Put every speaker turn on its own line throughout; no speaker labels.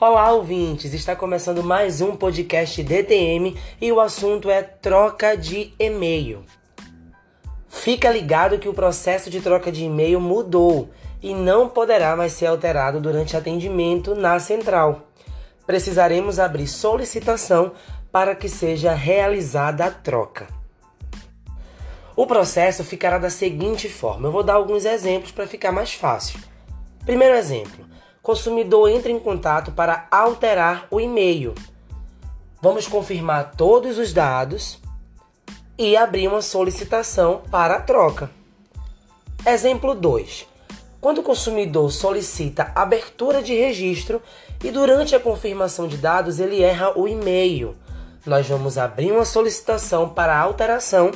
Olá, ouvintes! Está começando mais um podcast DTM e o assunto é troca de e-mail. Fica ligado que o processo de troca de e-mail mudou e não poderá mais ser alterado durante atendimento na central. Precisaremos abrir solicitação para que seja realizada a troca. O processo ficará da seguinte forma: eu vou dar alguns exemplos para ficar mais fácil. Primeiro exemplo: consumidor entra em contato para alterar o e-mail. Vamos confirmar todos os dados e abrir uma solicitação para a troca. Exemplo 2. Quando o consumidor solicita abertura de registro e durante a confirmação de dados ele erra o e-mail, nós vamos abrir uma solicitação para alteração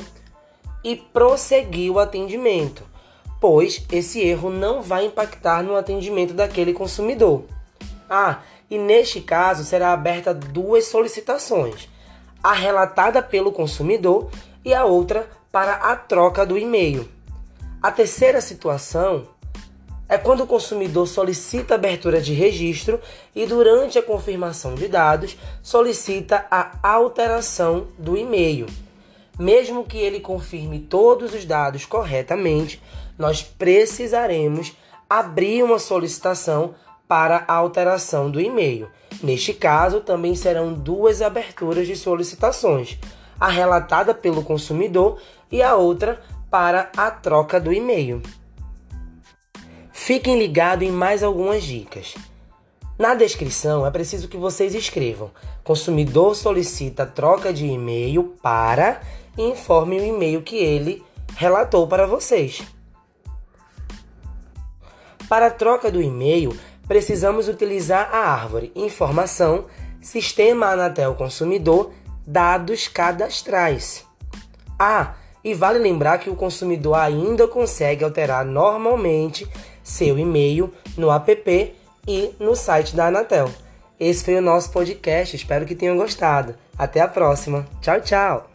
e prosseguir o atendimento pois esse erro não vai impactar no atendimento daquele consumidor. Ah, e neste caso será aberta duas solicitações: a relatada pelo consumidor e a outra para a troca do e-mail. A terceira situação é quando o consumidor solicita abertura de registro e durante a confirmação de dados solicita a alteração do e-mail. Mesmo que ele confirme todos os dados corretamente, nós precisaremos abrir uma solicitação para a alteração do e-mail. Neste caso, também serão duas aberturas de solicitações, a relatada pelo consumidor e a outra para a troca do e-mail. Fiquem ligados em mais algumas dicas. Na descrição é preciso que vocês escrevam: consumidor solicita troca de e-mail para e informe o e-mail que ele relatou para vocês. Para a troca do e-mail, precisamos utilizar a árvore Informação, Sistema Anatel Consumidor, Dados Cadastrais. Ah, e vale lembrar que o consumidor ainda consegue alterar normalmente seu e-mail no app e no site da Anatel. Esse foi o nosso podcast, espero que tenham gostado. Até a próxima. Tchau, tchau!